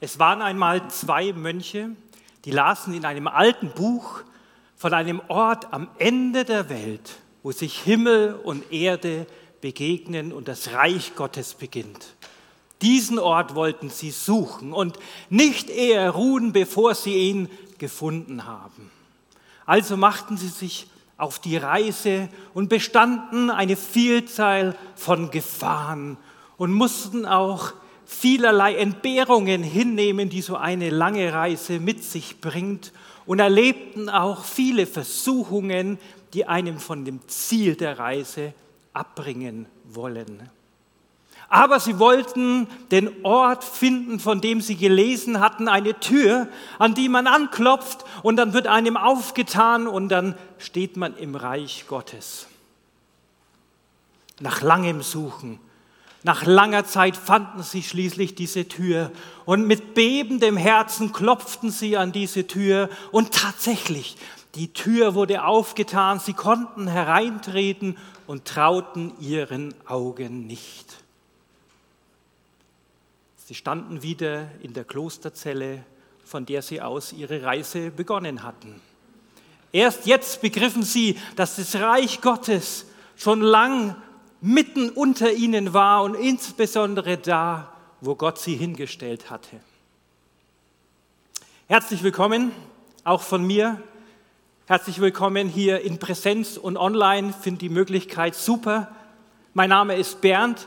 Es waren einmal zwei Mönche, die lasen in einem alten Buch von einem Ort am Ende der Welt, wo sich Himmel und Erde begegnen und das Reich Gottes beginnt. Diesen Ort wollten sie suchen und nicht eher ruhen, bevor sie ihn gefunden haben. Also machten sie sich auf die Reise und bestanden eine Vielzahl von Gefahren und mussten auch vielerlei Entbehrungen hinnehmen, die so eine lange Reise mit sich bringt und erlebten auch viele Versuchungen, die einem von dem Ziel der Reise abbringen wollen. Aber sie wollten den Ort finden, von dem sie gelesen hatten, eine Tür, an die man anklopft und dann wird einem aufgetan und dann steht man im Reich Gottes. Nach langem Suchen, nach langer Zeit fanden sie schließlich diese Tür und mit bebendem Herzen klopften sie an diese Tür und tatsächlich, die Tür wurde aufgetan, sie konnten hereintreten und trauten ihren Augen nicht. Sie standen wieder in der Klosterzelle, von der sie aus ihre Reise begonnen hatten. Erst jetzt begriffen sie, dass das Reich Gottes schon lang mitten unter ihnen war und insbesondere da, wo Gott sie hingestellt hatte. Herzlich willkommen, auch von mir. Herzlich willkommen hier in Präsenz und online. Finde die Möglichkeit super. Mein Name ist Bernd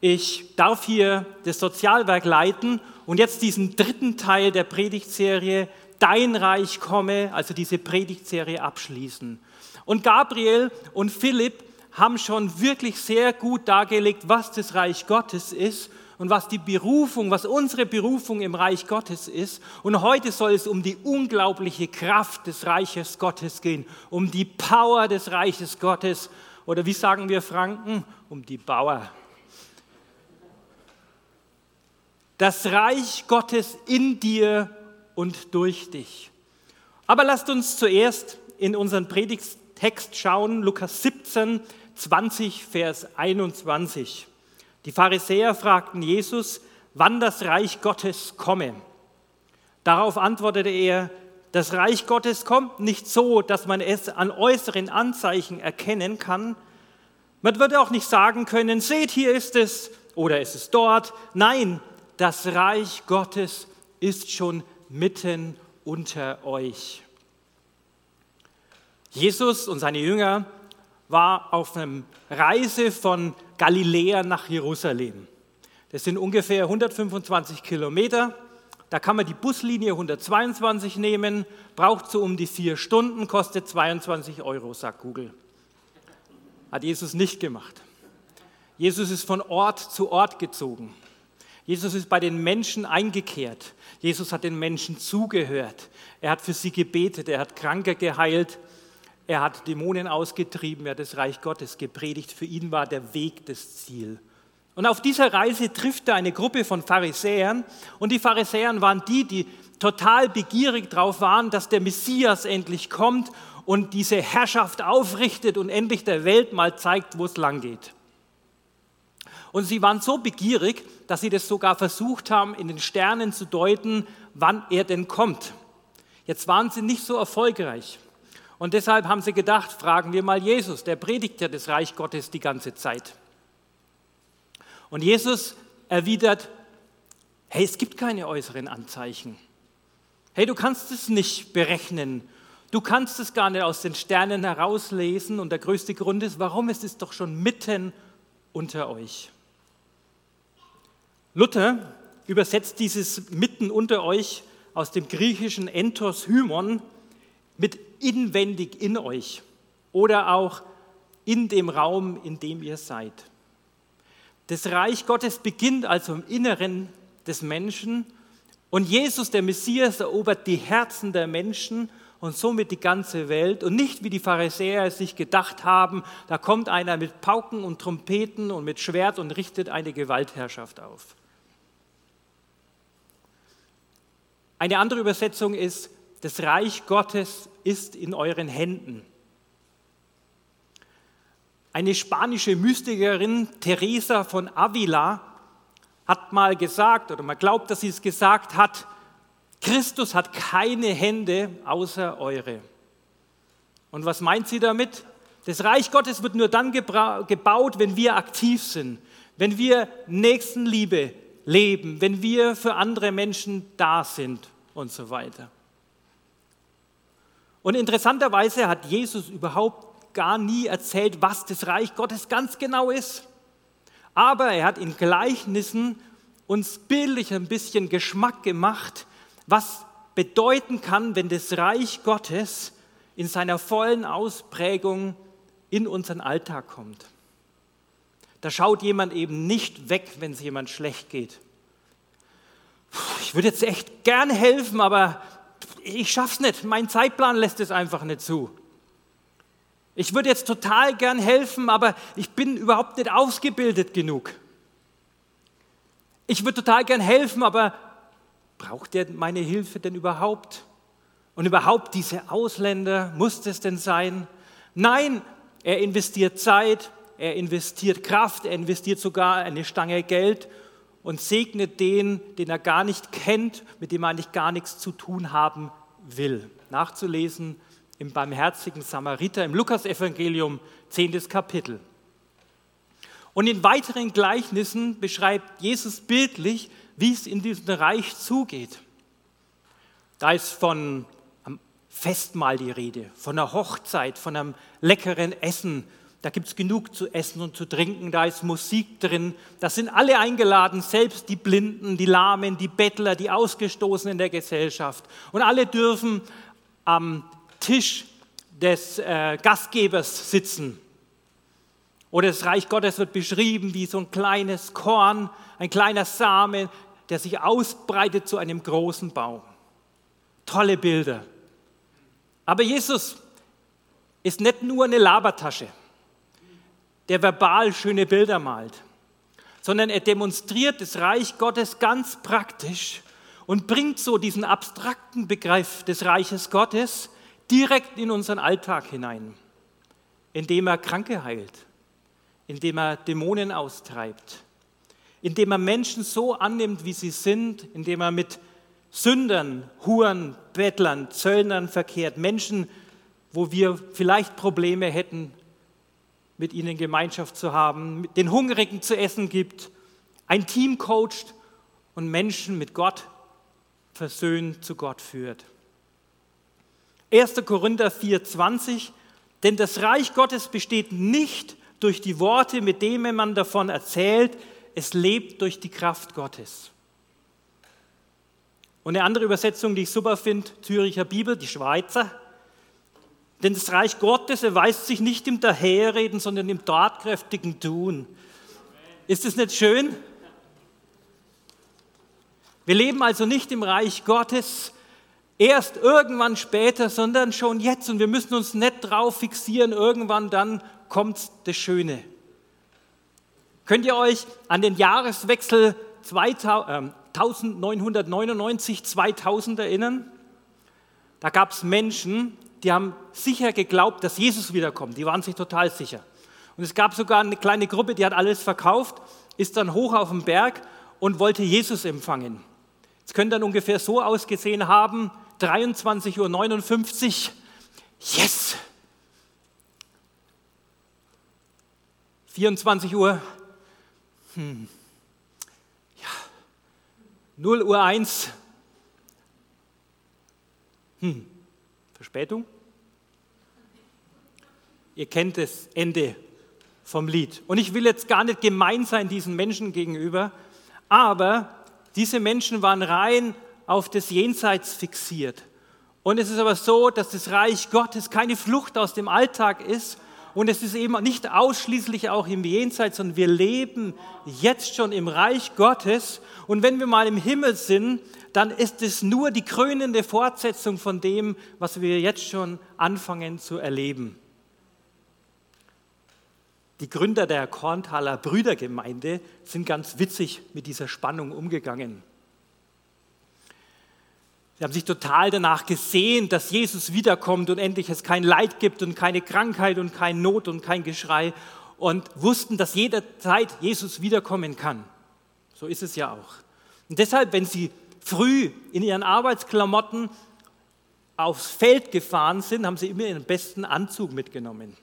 ich darf hier das Sozialwerk leiten und jetzt diesen dritten Teil der Predigtserie Dein Reich komme, also diese Predigtserie abschließen. Und Gabriel und Philipp haben schon wirklich sehr gut dargelegt, was das Reich Gottes ist und was die Berufung, was unsere Berufung im Reich Gottes ist. Und heute soll es um die unglaubliche Kraft des Reiches Gottes gehen, um die Power des Reiches Gottes oder wie sagen wir Franken, um die Bauer. das Reich Gottes in dir und durch dich. Aber lasst uns zuerst in unseren Predigtext schauen, Lukas 17, 20, Vers 21. Die Pharisäer fragten Jesus, wann das Reich Gottes komme. Darauf antwortete er, das Reich Gottes kommt nicht so, dass man es an äußeren Anzeichen erkennen kann. Man würde auch nicht sagen können, seht, hier ist es oder es ist dort. Nein, das Reich Gottes ist schon mitten unter euch. Jesus und seine Jünger war auf einer Reise von Galiläa nach Jerusalem. Das sind ungefähr 125 Kilometer. Da kann man die Buslinie 122 nehmen, braucht so um die vier Stunden, kostet 22 Euro, sagt Google. Hat Jesus nicht gemacht. Jesus ist von Ort zu Ort gezogen. Jesus ist bei den Menschen eingekehrt. Jesus hat den Menschen zugehört. Er hat für sie gebetet. Er hat Kranke geheilt. Er hat Dämonen ausgetrieben. Er hat das Reich Gottes gepredigt. Für ihn war der Weg das Ziel. Und auf dieser Reise trifft er eine Gruppe von Pharisäern. Und die Pharisäer waren die, die total begierig darauf waren, dass der Messias endlich kommt und diese Herrschaft aufrichtet und endlich der Welt mal zeigt, wo es lang geht. Und sie waren so begierig, dass sie das sogar versucht haben, in den Sternen zu deuten, wann er denn kommt. Jetzt waren sie nicht so erfolgreich. Und deshalb haben sie gedacht, fragen wir mal Jesus, der predigt ja das Reich Gottes die ganze Zeit. Und Jesus erwidert, hey, es gibt keine äußeren Anzeichen. Hey, du kannst es nicht berechnen. Du kannst es gar nicht aus den Sternen herauslesen. Und der größte Grund ist, warum ist es doch schon mitten unter euch. Luther übersetzt dieses mitten unter euch aus dem griechischen Entos Hymon mit inwendig in euch oder auch in dem Raum, in dem ihr seid. Das Reich Gottes beginnt also im Inneren des Menschen und Jesus, der Messias, erobert die Herzen der Menschen und somit die ganze Welt und nicht wie die Pharisäer es sich gedacht haben, da kommt einer mit Pauken und Trompeten und mit Schwert und richtet eine Gewaltherrschaft auf. Eine andere Übersetzung ist, das Reich Gottes ist in euren Händen. Eine spanische Mystikerin, Teresa von Avila, hat mal gesagt, oder man glaubt, dass sie es gesagt hat, Christus hat keine Hände außer eure. Und was meint sie damit? Das Reich Gottes wird nur dann gebaut, wenn wir aktiv sind, wenn wir Nächstenliebe leben, wenn wir für andere Menschen da sind und so weiter. Und interessanterweise hat Jesus überhaupt gar nie erzählt, was das Reich Gottes ganz genau ist. Aber er hat in Gleichnissen uns bildlich ein bisschen Geschmack gemacht, was bedeuten kann, wenn das Reich Gottes in seiner vollen Ausprägung in unseren Alltag kommt. Da schaut jemand eben nicht weg, wenn es jemand schlecht geht. Ich würde jetzt echt gern helfen, aber ich schaff's nicht. Mein Zeitplan lässt es einfach nicht zu. Ich würde jetzt total gern helfen, aber ich bin überhaupt nicht ausgebildet genug. Ich würde total gern helfen, aber braucht er meine Hilfe denn überhaupt? Und überhaupt diese Ausländer, muss das denn sein? Nein, er investiert Zeit, er investiert Kraft, er investiert sogar eine Stange Geld und segnet den, den er gar nicht kennt, mit dem er eigentlich gar nichts zu tun haben will. Nachzulesen im barmherzigen Samariter im Lukasevangelium, 10. Kapitel. Und in weiteren Gleichnissen beschreibt Jesus bildlich, wie es in diesem Reich zugeht. Da ist von einem Festmahl die Rede, von einer Hochzeit, von einem leckeren Essen, da gibt es genug zu essen und zu trinken, da ist Musik drin, da sind alle eingeladen, selbst die Blinden, die Lahmen, die Bettler, die Ausgestoßenen der Gesellschaft. Und alle dürfen am Tisch des äh, Gastgebers sitzen. Oder das Reich Gottes wird beschrieben wie so ein kleines Korn, ein kleiner Samen, der sich ausbreitet zu einem großen Baum. Tolle Bilder. Aber Jesus ist nicht nur eine Labertasche der verbal schöne Bilder malt, sondern er demonstriert das Reich Gottes ganz praktisch und bringt so diesen abstrakten Begriff des Reiches Gottes direkt in unseren Alltag hinein, indem er Kranke heilt, indem er Dämonen austreibt, indem er Menschen so annimmt, wie sie sind, indem er mit Sündern, Huren, Bettlern, Zöllnern verkehrt, Menschen, wo wir vielleicht Probleme hätten, mit ihnen Gemeinschaft zu haben, den Hungrigen zu essen gibt, ein Team coacht und Menschen mit Gott versöhnt zu Gott führt. 1. Korinther 4,20 Denn das Reich Gottes besteht nicht durch die Worte, mit denen man davon erzählt, es lebt durch die Kraft Gottes. Und eine andere Übersetzung, die ich super finde, Züricher Bibel, die Schweizer, denn das Reich Gottes erweist sich nicht im Daherreden, sondern im tatkräftigen Tun. Ist es nicht schön? Wir leben also nicht im Reich Gottes erst irgendwann später, sondern schon jetzt. Und wir müssen uns nicht drauf fixieren, irgendwann dann kommt das Schöne. Könnt ihr euch an den Jahreswechsel 1999, 2000 ähm, erinnern? Da gab es Menschen, die haben sicher geglaubt, dass Jesus wiederkommt. Die waren sich total sicher. Und es gab sogar eine kleine Gruppe, die hat alles verkauft, ist dann hoch auf den Berg und wollte Jesus empfangen. Es könnte dann ungefähr so ausgesehen haben, 23.59 Uhr, yes! 24 Uhr, hm. ja. 0 Uhr 1, hm. Verspätung? Ihr kennt das Ende vom Lied. Und ich will jetzt gar nicht gemein sein diesen Menschen gegenüber, aber diese Menschen waren rein auf das Jenseits fixiert. Und es ist aber so, dass das Reich Gottes keine Flucht aus dem Alltag ist, und es ist eben nicht ausschließlich auch im Jenseits, sondern wir leben jetzt schon im Reich Gottes. Und wenn wir mal im Himmel sind, dann ist es nur die krönende Fortsetzung von dem, was wir jetzt schon anfangen zu erleben. Die Gründer der Kornthaler Brüdergemeinde sind ganz witzig mit dieser Spannung umgegangen. Sie haben sich total danach gesehen, dass Jesus wiederkommt und endlich es kein Leid gibt und keine Krankheit und kein Not und kein Geschrei und wussten, dass jederzeit Jesus wiederkommen kann. So ist es ja auch. Und deshalb, wenn Sie früh in Ihren Arbeitsklamotten aufs Feld gefahren sind, haben Sie immer Ihren besten Anzug mitgenommen.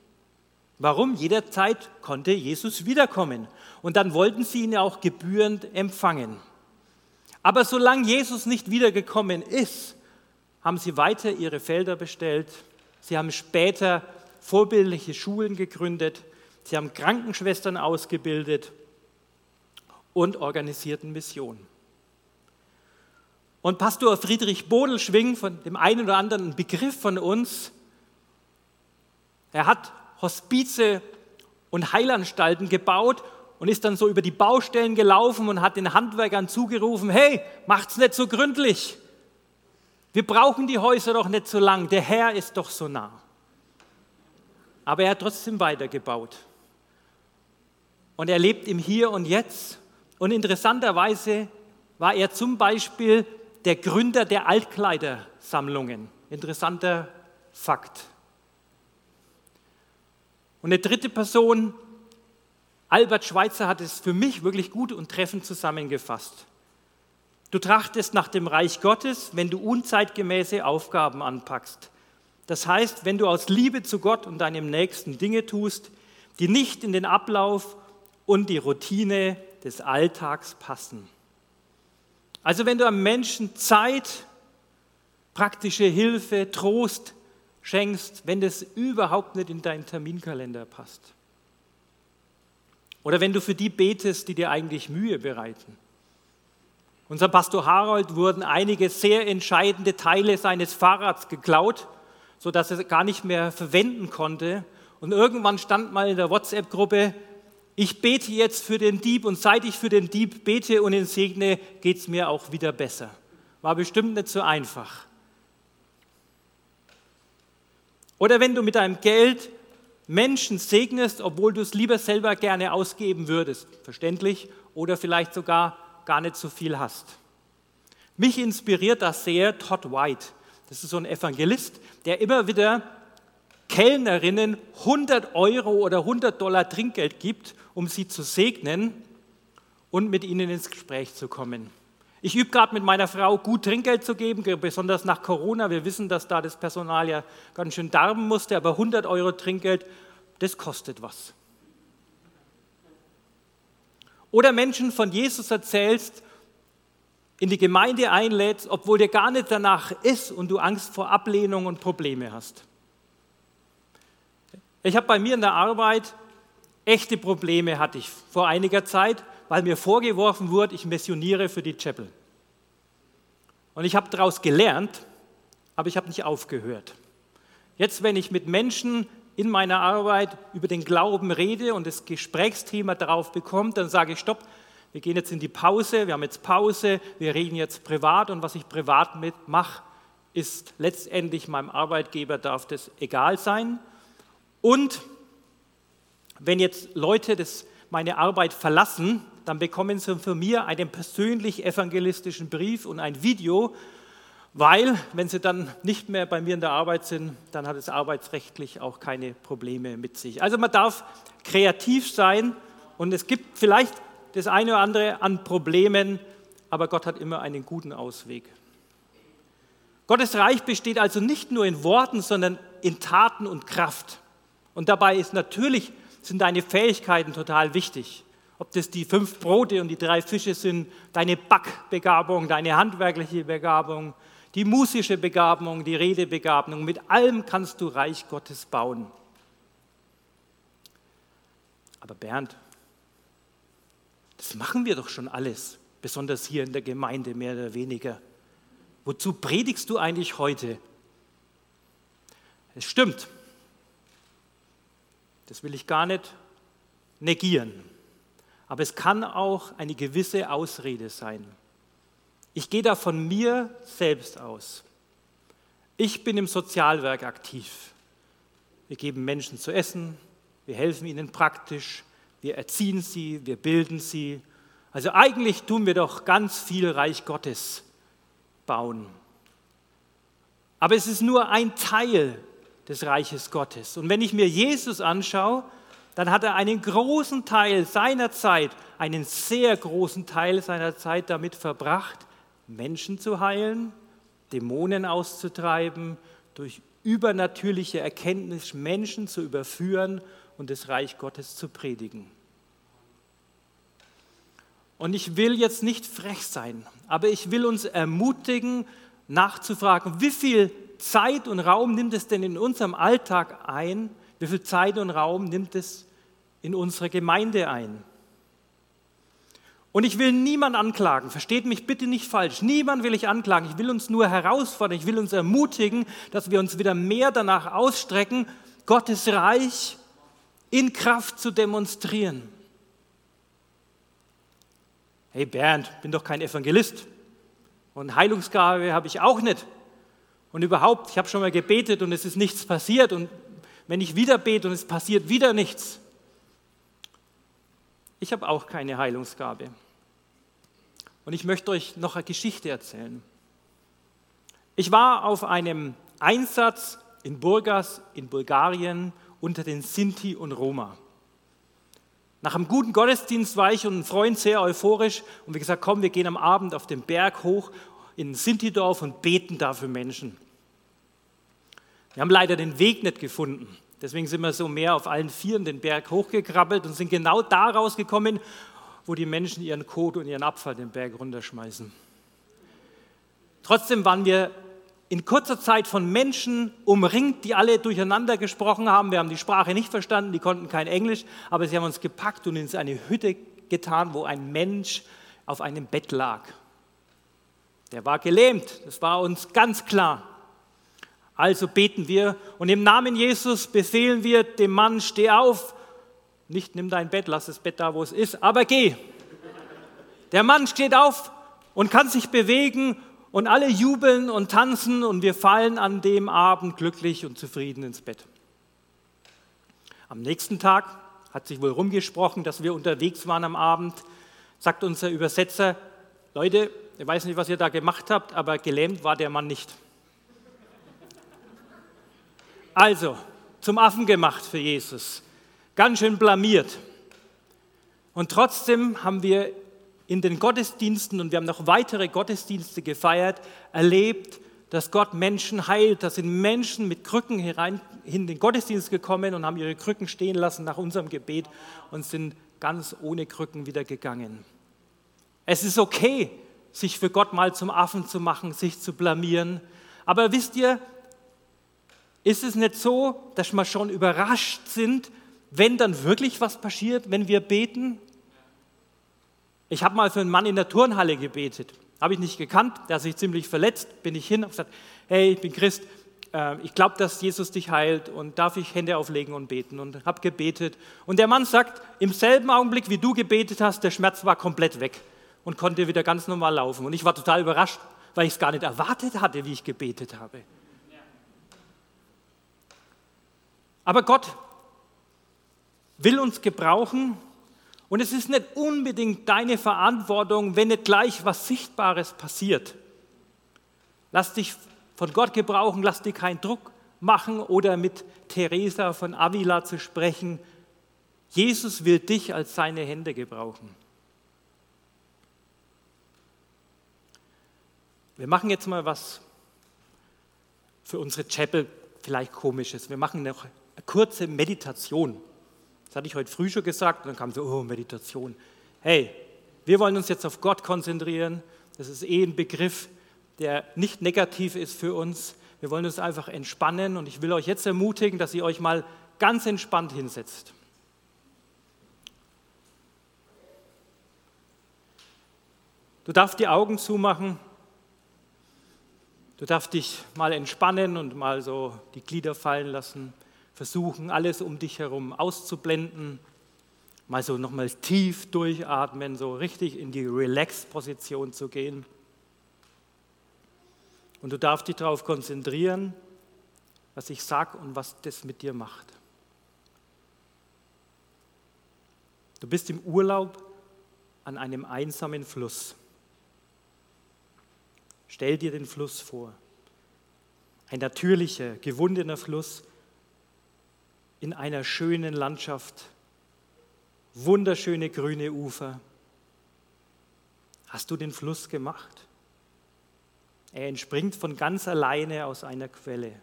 Warum? Jederzeit konnte Jesus wiederkommen. Und dann wollten sie ihn ja auch gebührend empfangen. Aber solange Jesus nicht wiedergekommen ist, haben sie weiter ihre Felder bestellt. Sie haben später vorbildliche Schulen gegründet. Sie haben Krankenschwestern ausgebildet und organisierten Missionen. Und Pastor Friedrich Bodelschwing, von dem einen oder anderen Begriff von uns, er hat Hospize und Heilanstalten gebaut und ist dann so über die Baustellen gelaufen und hat den Handwerkern zugerufen, hey, macht's nicht so gründlich. Wir brauchen die Häuser doch nicht so lang, der Herr ist doch so nah. Aber er hat trotzdem weitergebaut. Und er lebt im Hier und Jetzt. Und interessanterweise war er zum Beispiel der Gründer der Altkleidersammlungen. Interessanter Fakt. Und eine dritte Person, Albert Schweitzer, hat es für mich wirklich gut und treffend zusammengefasst. Du trachtest nach dem Reich Gottes, wenn du unzeitgemäße Aufgaben anpackst. Das heißt, wenn du aus Liebe zu Gott und deinem Nächsten Dinge tust, die nicht in den Ablauf und die Routine des Alltags passen. Also wenn du einem Menschen Zeit, praktische Hilfe, Trost, schenkst, wenn das überhaupt nicht in deinen Terminkalender passt. Oder wenn du für die betest, die dir eigentlich Mühe bereiten. Unser Pastor Harold wurden einige sehr entscheidende Teile seines Fahrrads geklaut, sodass er gar nicht mehr verwenden konnte. Und irgendwann stand mal in der WhatsApp-Gruppe, ich bete jetzt für den Dieb und seit ich für den Dieb bete und ihn segne, geht es mir auch wieder besser. War bestimmt nicht so einfach. Oder wenn du mit deinem Geld Menschen segnest, obwohl du es lieber selber gerne ausgeben würdest, verständlich, oder vielleicht sogar gar nicht so viel hast. Mich inspiriert das sehr Todd White. Das ist so ein Evangelist, der immer wieder Kellnerinnen 100 Euro oder 100 Dollar Trinkgeld gibt, um sie zu segnen und mit ihnen ins Gespräch zu kommen. Ich übe gerade mit meiner Frau, gut Trinkgeld zu geben, besonders nach Corona. Wir wissen, dass da das Personal ja ganz schön darben musste, aber 100 Euro Trinkgeld, das kostet was. Oder Menschen von Jesus erzählst, in die Gemeinde einlädst, obwohl dir gar nicht danach ist und du Angst vor Ablehnung und Probleme hast. Ich habe bei mir in der Arbeit echte Probleme hatte ich vor einiger Zeit weil mir vorgeworfen wurde, ich missioniere für die Chapel. Und ich habe daraus gelernt, aber ich habe nicht aufgehört. Jetzt, wenn ich mit Menschen in meiner Arbeit über den Glauben rede und das Gesprächsthema darauf bekommt, dann sage ich, stopp, wir gehen jetzt in die Pause, wir haben jetzt Pause, wir reden jetzt privat und was ich privat mitmache, ist letztendlich meinem Arbeitgeber darf das egal sein. Und wenn jetzt Leute das, meine Arbeit verlassen, dann bekommen Sie von mir einen persönlich evangelistischen Brief und ein Video, weil wenn Sie dann nicht mehr bei mir in der Arbeit sind, dann hat es arbeitsrechtlich auch keine Probleme mit sich. Also man darf kreativ sein und es gibt vielleicht das eine oder andere an Problemen, aber Gott hat immer einen guten Ausweg. Gottes Reich besteht also nicht nur in Worten, sondern in Taten und Kraft. Und dabei ist natürlich sind deine Fähigkeiten total wichtig ob das die fünf Brote und die drei Fische sind, deine Backbegabung, deine handwerkliche Begabung, die musische Begabung, die Redebegabung, mit allem kannst du Reich Gottes bauen. Aber Bernd, das machen wir doch schon alles, besonders hier in der Gemeinde mehr oder weniger. Wozu predigst du eigentlich heute? Es stimmt. Das will ich gar nicht negieren. Aber es kann auch eine gewisse Ausrede sein. Ich gehe da von mir selbst aus. Ich bin im Sozialwerk aktiv. Wir geben Menschen zu essen, wir helfen ihnen praktisch, wir erziehen sie, wir bilden sie. Also eigentlich tun wir doch ganz viel Reich Gottes bauen. Aber es ist nur ein Teil des Reiches Gottes. Und wenn ich mir Jesus anschaue, dann hat er einen großen Teil seiner Zeit, einen sehr großen Teil seiner Zeit damit verbracht, Menschen zu heilen, Dämonen auszutreiben, durch übernatürliche Erkenntnis Menschen zu überführen und das Reich Gottes zu predigen. Und ich will jetzt nicht frech sein, aber ich will uns ermutigen, nachzufragen, wie viel Zeit und Raum nimmt es denn in unserem Alltag ein? Wie viel Zeit und Raum nimmt es in unserer Gemeinde ein? Und ich will niemand anklagen, versteht mich bitte nicht falsch. Niemand will ich anklagen. Ich will uns nur herausfordern, ich will uns ermutigen, dass wir uns wieder mehr danach ausstrecken, Gottes Reich in Kraft zu demonstrieren. Hey Bernd, bin doch kein Evangelist. Und Heilungsgabe habe ich auch nicht. Und überhaupt, ich habe schon mal gebetet und es ist nichts passiert. Und wenn ich wieder bete und es passiert wieder nichts, ich habe auch keine Heilungsgabe. Und ich möchte euch noch eine Geschichte erzählen. Ich war auf einem Einsatz in Burgas in Bulgarien unter den Sinti und Roma. Nach einem guten Gottesdienst war ich und ein Freund sehr euphorisch und wir gesagt, komm, wir gehen am Abend auf den Berg hoch in Sintidorf und beten da für Menschen. Wir haben leider den Weg nicht gefunden. Deswegen sind wir so mehr auf allen Vieren den Berg hochgekrabbelt und sind genau da rausgekommen, wo die Menschen ihren Kot und ihren Abfall den Berg runterschmeißen. Trotzdem waren wir in kurzer Zeit von Menschen umringt, die alle durcheinander gesprochen haben. Wir haben die Sprache nicht verstanden, die konnten kein Englisch, aber sie haben uns gepackt und in eine Hütte getan, wo ein Mensch auf einem Bett lag. Der war gelähmt, das war uns ganz klar. Also beten wir und im Namen Jesus befehlen wir dem Mann, steh auf, nicht nimm dein Bett, lass das Bett da, wo es ist, aber geh. Der Mann steht auf und kann sich bewegen und alle jubeln und tanzen und wir fallen an dem Abend glücklich und zufrieden ins Bett. Am nächsten Tag hat sich wohl rumgesprochen, dass wir unterwegs waren am Abend, sagt unser Übersetzer, Leute, ich weiß nicht, was ihr da gemacht habt, aber gelähmt war der Mann nicht. Also, zum Affen gemacht für Jesus. Ganz schön blamiert. Und trotzdem haben wir in den Gottesdiensten, und wir haben noch weitere Gottesdienste gefeiert, erlebt, dass Gott Menschen heilt. Da sind Menschen mit Krücken herein in den Gottesdienst gekommen und haben ihre Krücken stehen lassen nach unserem Gebet und sind ganz ohne Krücken wieder gegangen. Es ist okay, sich für Gott mal zum Affen zu machen, sich zu blamieren. Aber wisst ihr, ist es nicht so, dass wir schon überrascht sind, wenn dann wirklich was passiert, wenn wir beten? Ich habe mal für einen Mann in der Turnhalle gebetet. Habe ich nicht gekannt, der hat sich ziemlich verletzt. Bin ich hin und gesagt: Hey, ich bin Christ, äh, ich glaube, dass Jesus dich heilt und darf ich Hände auflegen und beten? Und habe gebetet. Und der Mann sagt: Im selben Augenblick, wie du gebetet hast, der Schmerz war komplett weg und konnte wieder ganz normal laufen. Und ich war total überrascht, weil ich es gar nicht erwartet hatte, wie ich gebetet habe. Aber Gott will uns gebrauchen und es ist nicht unbedingt deine Verantwortung, wenn nicht gleich was Sichtbares passiert. Lass dich von Gott gebrauchen, lass dir keinen Druck machen oder mit Teresa von Avila zu sprechen. Jesus will dich als seine Hände gebrauchen. Wir machen jetzt mal was für unsere Chapel vielleicht komisches. Wir machen noch eine kurze Meditation. Das hatte ich heute früh schon gesagt und dann kam so, oh, Meditation. Hey, wir wollen uns jetzt auf Gott konzentrieren. Das ist eh ein Begriff, der nicht negativ ist für uns. Wir wollen uns einfach entspannen und ich will euch jetzt ermutigen, dass ihr euch mal ganz entspannt hinsetzt. Du darfst die Augen zumachen. Du darfst dich mal entspannen und mal so die Glieder fallen lassen versuchen, alles um dich herum auszublenden, mal so nochmal tief durchatmen, so richtig in die Relax-Position zu gehen. Und du darfst dich darauf konzentrieren, was ich sage und was das mit dir macht. Du bist im Urlaub an einem einsamen Fluss. Stell dir den Fluss vor. Ein natürlicher, gewundener Fluss, in einer schönen Landschaft wunderschöne grüne Ufer. Hast du den Fluss gemacht? Er entspringt von ganz alleine aus einer Quelle.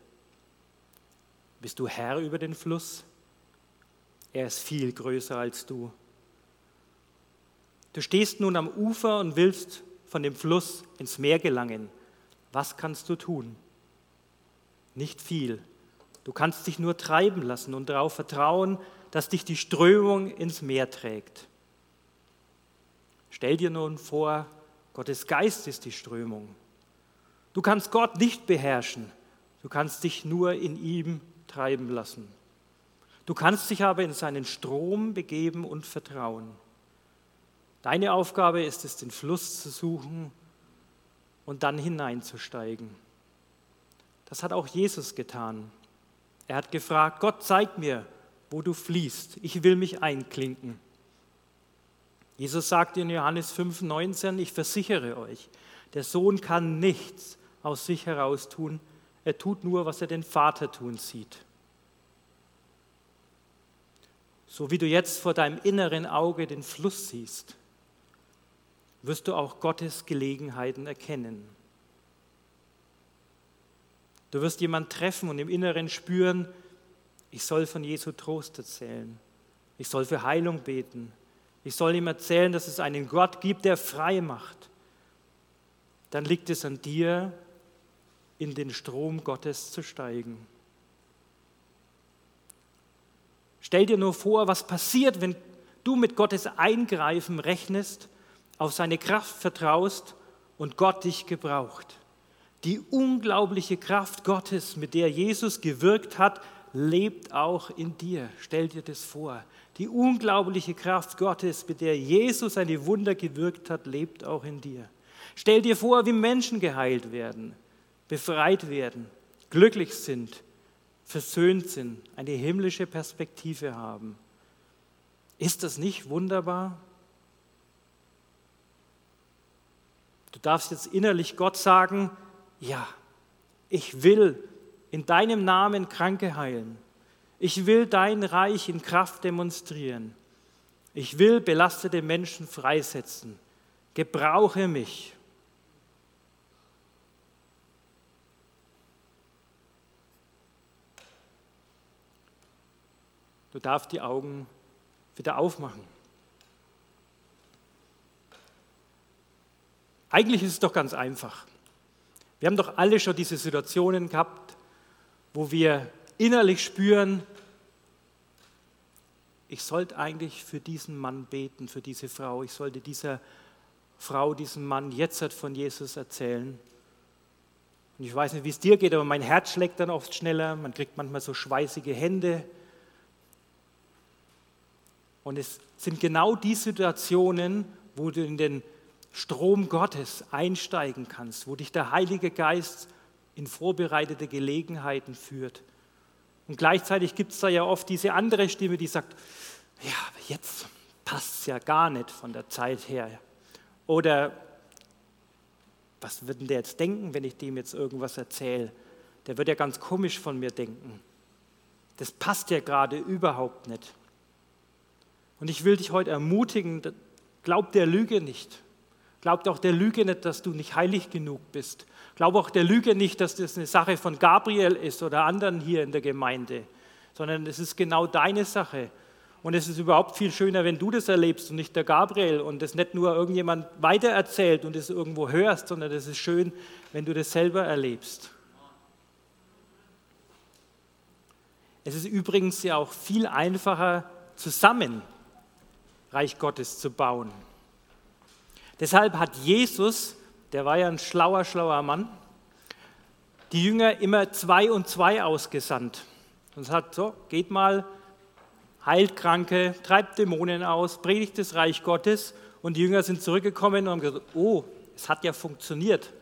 Bist du Herr über den Fluss? Er ist viel größer als du. Du stehst nun am Ufer und willst von dem Fluss ins Meer gelangen. Was kannst du tun? Nicht viel. Du kannst dich nur treiben lassen und darauf vertrauen, dass dich die Strömung ins Meer trägt. Stell dir nun vor, Gottes Geist ist die Strömung. Du kannst Gott nicht beherrschen, du kannst dich nur in ihm treiben lassen. Du kannst dich aber in seinen Strom begeben und vertrauen. Deine Aufgabe ist es, den Fluss zu suchen und dann hineinzusteigen. Das hat auch Jesus getan. Er hat gefragt, Gott zeig mir, wo du fließt. Ich will mich einklinken. Jesus sagt in Johannes 5,19, ich versichere euch, der Sohn kann nichts aus sich heraus tun, er tut nur, was er den Vater tun sieht. So wie du jetzt vor deinem inneren Auge den Fluss siehst, wirst du auch Gottes Gelegenheiten erkennen. Du wirst jemanden treffen und im Inneren spüren, ich soll von Jesu Trost erzählen. Ich soll für Heilung beten. Ich soll ihm erzählen, dass es einen Gott gibt, der frei macht. Dann liegt es an dir, in den Strom Gottes zu steigen. Stell dir nur vor, was passiert, wenn du mit Gottes Eingreifen rechnest, auf seine Kraft vertraust und Gott dich gebraucht. Die unglaubliche Kraft Gottes, mit der Jesus gewirkt hat, lebt auch in dir. Stell dir das vor. Die unglaubliche Kraft Gottes, mit der Jesus seine Wunder gewirkt hat, lebt auch in dir. Stell dir vor, wie Menschen geheilt werden, befreit werden, glücklich sind, versöhnt sind, eine himmlische Perspektive haben. Ist das nicht wunderbar? Du darfst jetzt innerlich Gott sagen, ja, ich will in deinem Namen Kranke heilen. Ich will dein Reich in Kraft demonstrieren. Ich will belastete Menschen freisetzen. Gebrauche mich. Du darfst die Augen wieder aufmachen. Eigentlich ist es doch ganz einfach. Wir haben doch alle schon diese Situationen gehabt, wo wir innerlich spüren, ich sollte eigentlich für diesen Mann beten, für diese Frau. Ich sollte dieser Frau, diesem Mann jetzt von Jesus erzählen. Und ich weiß nicht, wie es dir geht, aber mein Herz schlägt dann oft schneller. Man kriegt manchmal so schweißige Hände. Und es sind genau die Situationen, wo du in den Strom Gottes einsteigen kannst, wo dich der Heilige Geist in vorbereitete Gelegenheiten führt. Und gleichzeitig gibt es da ja oft diese andere Stimme, die sagt, ja, aber jetzt passt es ja gar nicht von der Zeit her. Oder was wird denn der jetzt denken, wenn ich dem jetzt irgendwas erzähle? Der wird ja ganz komisch von mir denken. Das passt ja gerade überhaupt nicht. Und ich will dich heute ermutigen, glaub der Lüge nicht. Glaub auch der Lüge nicht, dass du nicht heilig genug bist. Glaube auch der Lüge nicht, dass das eine Sache von Gabriel ist oder anderen hier in der Gemeinde, sondern es ist genau deine Sache. Und es ist überhaupt viel schöner, wenn du das erlebst und nicht der Gabriel und das nicht nur irgendjemand weitererzählt und es irgendwo hörst, sondern es ist schön, wenn du das selber erlebst. Es ist übrigens ja auch viel einfacher, zusammen Reich Gottes zu bauen. Deshalb hat Jesus der war ja ein schlauer, schlauer Mann, die Jünger immer zwei und zwei ausgesandt. Und sagt, so, geht mal, heilt Kranke, treibt Dämonen aus, predigt das Reich Gottes. Und die Jünger sind zurückgekommen und haben gesagt, oh, es hat ja funktioniert.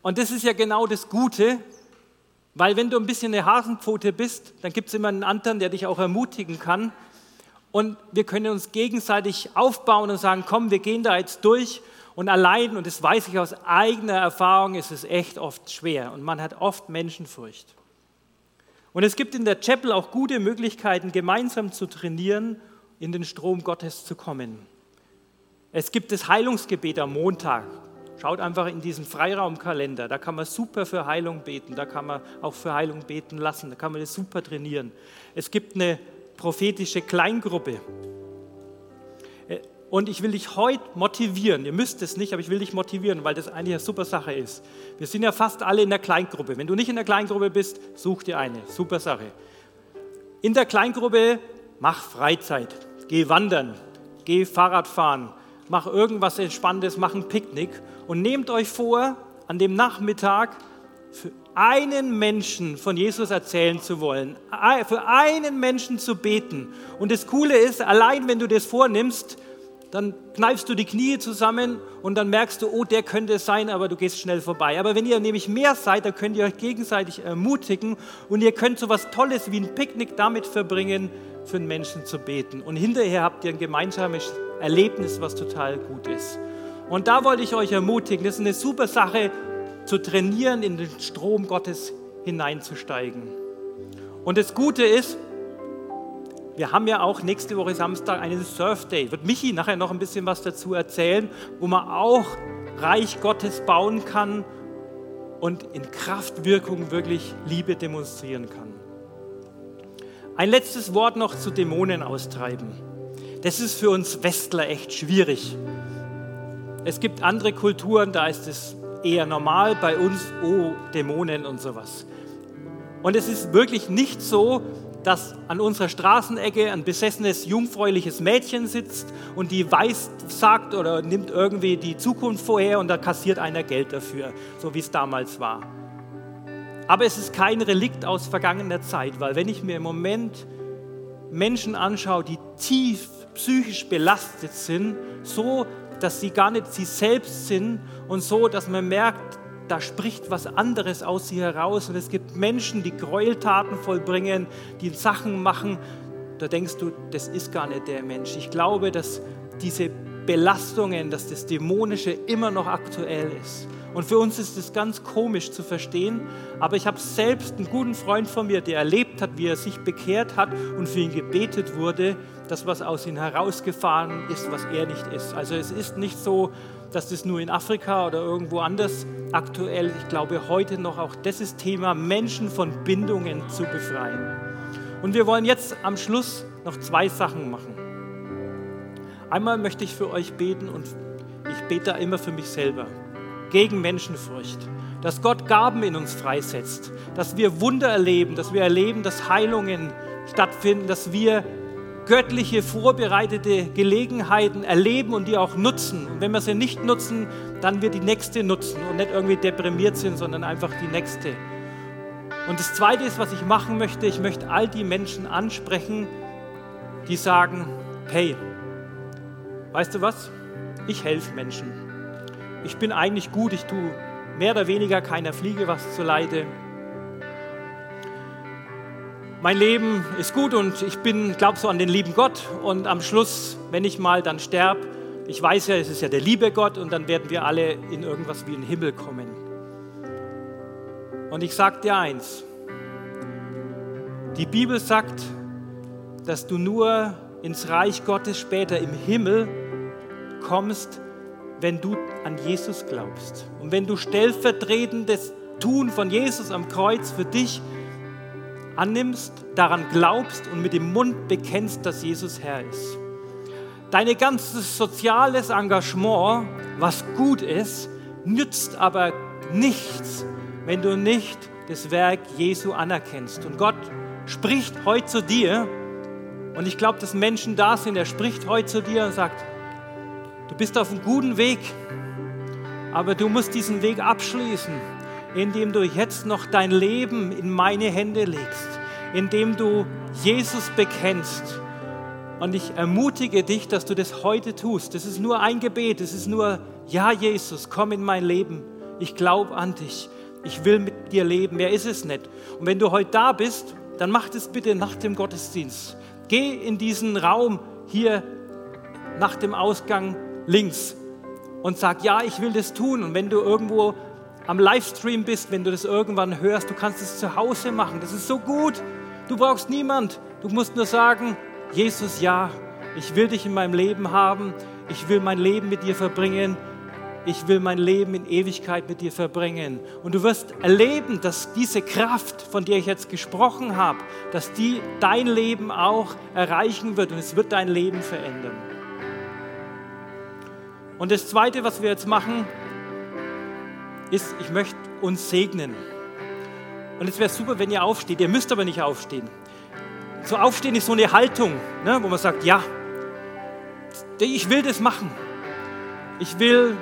Und das ist ja genau das Gute, weil wenn du ein bisschen eine Hasenpfote bist, dann gibt es immer einen anderen, der dich auch ermutigen kann. Und wir können uns gegenseitig aufbauen und sagen, komm, wir gehen da jetzt durch und allein, und das weiß ich aus eigener Erfahrung, ist es echt oft schwer und man hat oft Menschenfurcht. Und es gibt in der Chapel auch gute Möglichkeiten, gemeinsam zu trainieren in den Strom Gottes zu kommen. Es gibt das Heilungsgebet am Montag. Schaut einfach in diesen Freiraumkalender, da kann man super für Heilung beten, da kann man auch für Heilung beten lassen, da kann man das super trainieren. Es gibt eine prophetische Kleingruppe. Äh, und ich will dich heute motivieren, ihr müsst es nicht, aber ich will dich motivieren, weil das eigentlich eine super Sache ist. Wir sind ja fast alle in der Kleingruppe. Wenn du nicht in der Kleingruppe bist, such dir eine, super Sache. In der Kleingruppe mach Freizeit, geh wandern, geh Fahrrad fahren, mach irgendwas Entspannendes, mach ein Picknick und nehmt euch vor, an dem Nachmittag einen Menschen von Jesus erzählen zu wollen, für einen Menschen zu beten. Und das Coole ist, allein wenn du das vornimmst, dann kneifst du die Knie zusammen und dann merkst du, oh, der könnte es sein, aber du gehst schnell vorbei. Aber wenn ihr nämlich mehr seid, dann könnt ihr euch gegenseitig ermutigen und ihr könnt so was Tolles wie ein Picknick damit verbringen, für einen Menschen zu beten. Und hinterher habt ihr ein gemeinsames Erlebnis, was total gut ist. Und da wollte ich euch ermutigen, das ist eine super Sache, zu trainieren, in den Strom Gottes hineinzusteigen. Und das Gute ist, wir haben ja auch nächste Woche Samstag einen Surf Day. Wird Michi nachher noch ein bisschen was dazu erzählen, wo man auch Reich Gottes bauen kann und in Kraftwirkung wirklich Liebe demonstrieren kann. Ein letztes Wort noch zu Dämonen austreiben. Das ist für uns Westler echt schwierig. Es gibt andere Kulturen, da ist es eher normal, bei uns, oh, Dämonen und sowas. Und es ist wirklich nicht so, dass an unserer Straßenecke ein besessenes, jungfräuliches Mädchen sitzt und die weiß sagt oder nimmt irgendwie die Zukunft vorher und da kassiert einer Geld dafür, so wie es damals war. Aber es ist kein Relikt aus vergangener Zeit, weil wenn ich mir im Moment Menschen anschaue, die tief psychisch belastet sind, so dass sie gar nicht sie selbst sind und so, dass man merkt, da spricht was anderes aus sie heraus. Und es gibt Menschen, die Gräueltaten vollbringen, die Sachen machen. Da denkst du, das ist gar nicht der Mensch. Ich glaube, dass diese Belastungen, dass das Dämonische immer noch aktuell ist. Und für uns ist es ganz komisch zu verstehen, aber ich habe selbst einen guten Freund von mir, der erlebt hat, wie er sich bekehrt hat und für ihn gebetet wurde, dass was aus ihm herausgefahren ist, was er nicht ist. Also es ist nicht so, dass das nur in Afrika oder irgendwo anders aktuell, ich glaube heute noch auch das ist Thema, Menschen von Bindungen zu befreien. Und wir wollen jetzt am Schluss noch zwei Sachen machen. Einmal möchte ich für euch beten und ich bete immer für mich selber gegen Menschenfurcht, dass Gott Gaben in uns freisetzt, dass wir Wunder erleben, dass wir erleben, dass Heilungen stattfinden, dass wir göttliche vorbereitete Gelegenheiten erleben und die auch nutzen. Und wenn wir sie nicht nutzen, dann wir die nächste nutzen und nicht irgendwie deprimiert sind, sondern einfach die nächste. Und das Zweite ist, was ich machen möchte, ich möchte all die Menschen ansprechen, die sagen, hey, weißt du was, ich helfe Menschen ich bin eigentlich gut, ich tue mehr oder weniger keiner Fliege was zu Leide. Mein Leben ist gut und ich bin, glaube so an den lieben Gott. Und am Schluss, wenn ich mal dann sterbe, ich weiß ja, es ist ja der liebe Gott und dann werden wir alle in irgendwas wie in den Himmel kommen. Und ich sage dir eins, die Bibel sagt, dass du nur ins Reich Gottes später im Himmel kommst, wenn du an Jesus glaubst. Und wenn du stellvertretend das Tun von Jesus am Kreuz für dich annimmst, daran glaubst und mit dem Mund bekennst, dass Jesus Herr ist. Dein ganzes soziales Engagement, was gut ist, nützt aber nichts, wenn du nicht das Werk Jesu anerkennst. Und Gott spricht heute zu dir, und ich glaube, dass Menschen da sind, er spricht heute zu dir und sagt, Du bist auf einem guten Weg, aber du musst diesen Weg abschließen, indem du jetzt noch dein Leben in meine Hände legst, indem du Jesus bekennst. Und ich ermutige dich, dass du das heute tust. Das ist nur ein Gebet, das ist nur, ja Jesus, komm in mein Leben. Ich glaube an dich. Ich will mit dir leben. Mehr ist es nicht. Und wenn du heute da bist, dann mach das bitte nach dem Gottesdienst. Geh in diesen Raum hier nach dem Ausgang links und sag, ja, ich will das tun. Und wenn du irgendwo am Livestream bist, wenn du das irgendwann hörst, du kannst es zu Hause machen. Das ist so gut. Du brauchst niemand. Du musst nur sagen, Jesus, ja, Ich will dich in meinem Leben haben. Ich will mein Leben mit dir verbringen. Ich will mein Leben in Ewigkeit mit dir verbringen. Und du wirst erleben, dass diese Kraft, von der ich jetzt gesprochen habe, dass die dein Leben auch erreichen wird und es wird dein Leben verändern. Und das Zweite, was wir jetzt machen, ist, ich möchte uns segnen. Und es wäre super, wenn ihr aufsteht. Ihr müsst aber nicht aufstehen. So aufstehen ist so eine Haltung, ne, wo man sagt, ja, ich will das machen. Ich will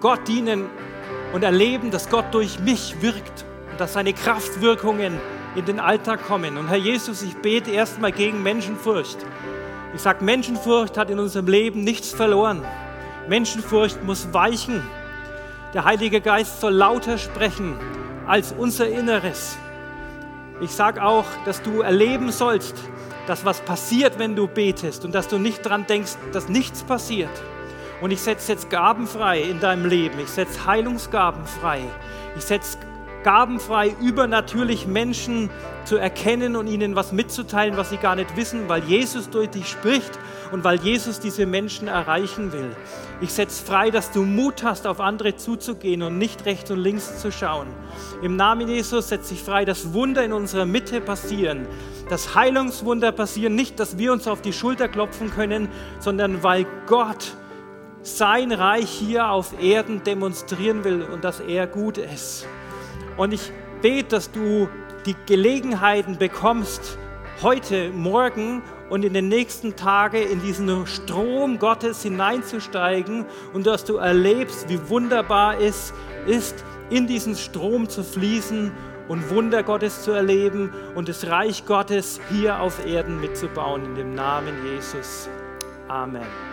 Gott dienen und erleben, dass Gott durch mich wirkt und dass seine Kraftwirkungen in den Alltag kommen. Und Herr Jesus, ich bete erstmal gegen Menschenfurcht. Ich sage, Menschenfurcht hat in unserem Leben nichts verloren. Menschenfurcht muss weichen. Der Heilige Geist soll lauter sprechen als unser Inneres. Ich sage auch, dass du erleben sollst, dass was passiert, wenn du betest und dass du nicht daran denkst, dass nichts passiert. Und ich setze jetzt Gaben frei in deinem Leben. Ich setze Heilungsgaben frei. Ich setze gabenfrei, übernatürlich Menschen zu erkennen und ihnen was mitzuteilen, was sie gar nicht wissen, weil Jesus durch dich spricht und weil Jesus diese Menschen erreichen will. Ich setze frei, dass du Mut hast, auf andere zuzugehen und nicht rechts und links zu schauen. Im Namen Jesus setze ich frei, dass Wunder in unserer Mitte passieren, dass Heilungswunder passieren, nicht, dass wir uns auf die Schulter klopfen können, sondern weil Gott sein Reich hier auf Erden demonstrieren will und dass er gut ist. Und ich bete, dass du die Gelegenheiten bekommst, heute, morgen und in den nächsten Tagen in diesen Strom Gottes hineinzusteigen und dass du erlebst, wie wunderbar es ist, in diesen Strom zu fließen und Wunder Gottes zu erleben und das Reich Gottes hier auf Erden mitzubauen. In dem Namen Jesus. Amen.